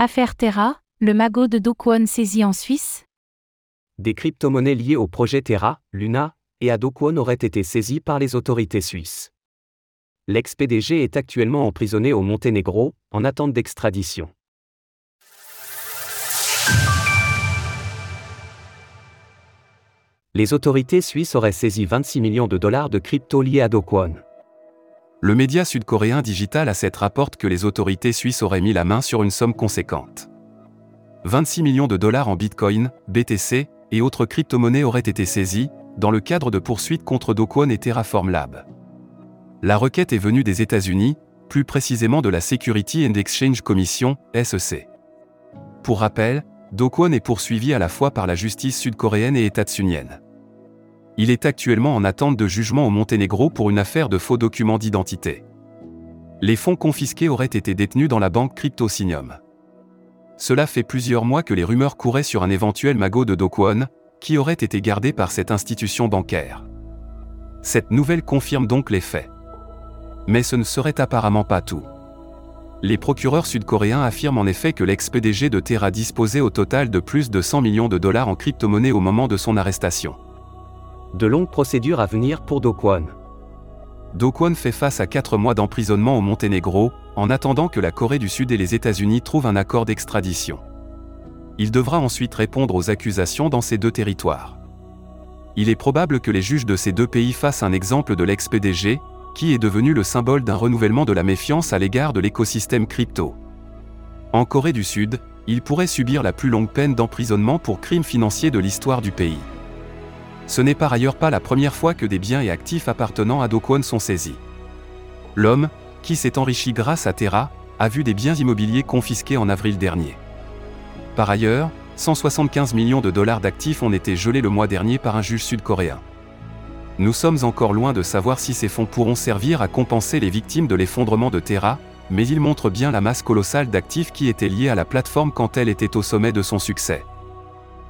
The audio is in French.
Affaire Terra, le magot de Do saisi en Suisse Des crypto-monnaies liées au projet Terra, Luna et à Do auraient été saisies par les autorités suisses. L'ex-PDG est actuellement emprisonné au Monténégro, en attente d'extradition. Les autorités suisses auraient saisi 26 millions de dollars de crypto liés à Do Kwon. Le média sud-coréen Digital Asset rapporte que les autorités suisses auraient mis la main sur une somme conséquente. 26 millions de dollars en Bitcoin, BTC et autres crypto-monnaies auraient été saisis, dans le cadre de poursuites contre Do Kwon et Terraform Lab. La requête est venue des États-Unis, plus précisément de la Security and Exchange Commission, SEC. Pour rappel, Do Kwon est poursuivi à la fois par la justice sud-coréenne et étatsunienne. Il est actuellement en attente de jugement au Monténégro pour une affaire de faux documents d'identité. Les fonds confisqués auraient été détenus dans la banque CryptoSinium. Cela fait plusieurs mois que les rumeurs couraient sur un éventuel magot de Do Kwon, qui aurait été gardé par cette institution bancaire. Cette nouvelle confirme donc les faits. Mais ce ne serait apparemment pas tout. Les procureurs sud-coréens affirment en effet que l'ex-PDG de Terra disposait au total de plus de 100 millions de dollars en crypto-monnaies au moment de son arrestation. De longues procédures à venir pour Do Kwon. Do Kwon fait face à 4 mois d'emprisonnement au Monténégro, en attendant que la Corée du Sud et les États-Unis trouvent un accord d'extradition. Il devra ensuite répondre aux accusations dans ces deux territoires. Il est probable que les juges de ces deux pays fassent un exemple de l'ex-PDG, qui est devenu le symbole d'un renouvellement de la méfiance à l'égard de l'écosystème crypto. En Corée du Sud, il pourrait subir la plus longue peine d'emprisonnement pour crimes financiers de l'histoire du pays. Ce n'est par ailleurs pas la première fois que des biens et actifs appartenant à Do Kwon sont saisis. L'homme, qui s'est enrichi grâce à Terra, a vu des biens immobiliers confisqués en avril dernier. Par ailleurs, 175 millions de dollars d'actifs ont été gelés le mois dernier par un juge sud-coréen. Nous sommes encore loin de savoir si ces fonds pourront servir à compenser les victimes de l'effondrement de Terra, mais ils montrent bien la masse colossale d'actifs qui étaient liés à la plateforme quand elle était au sommet de son succès.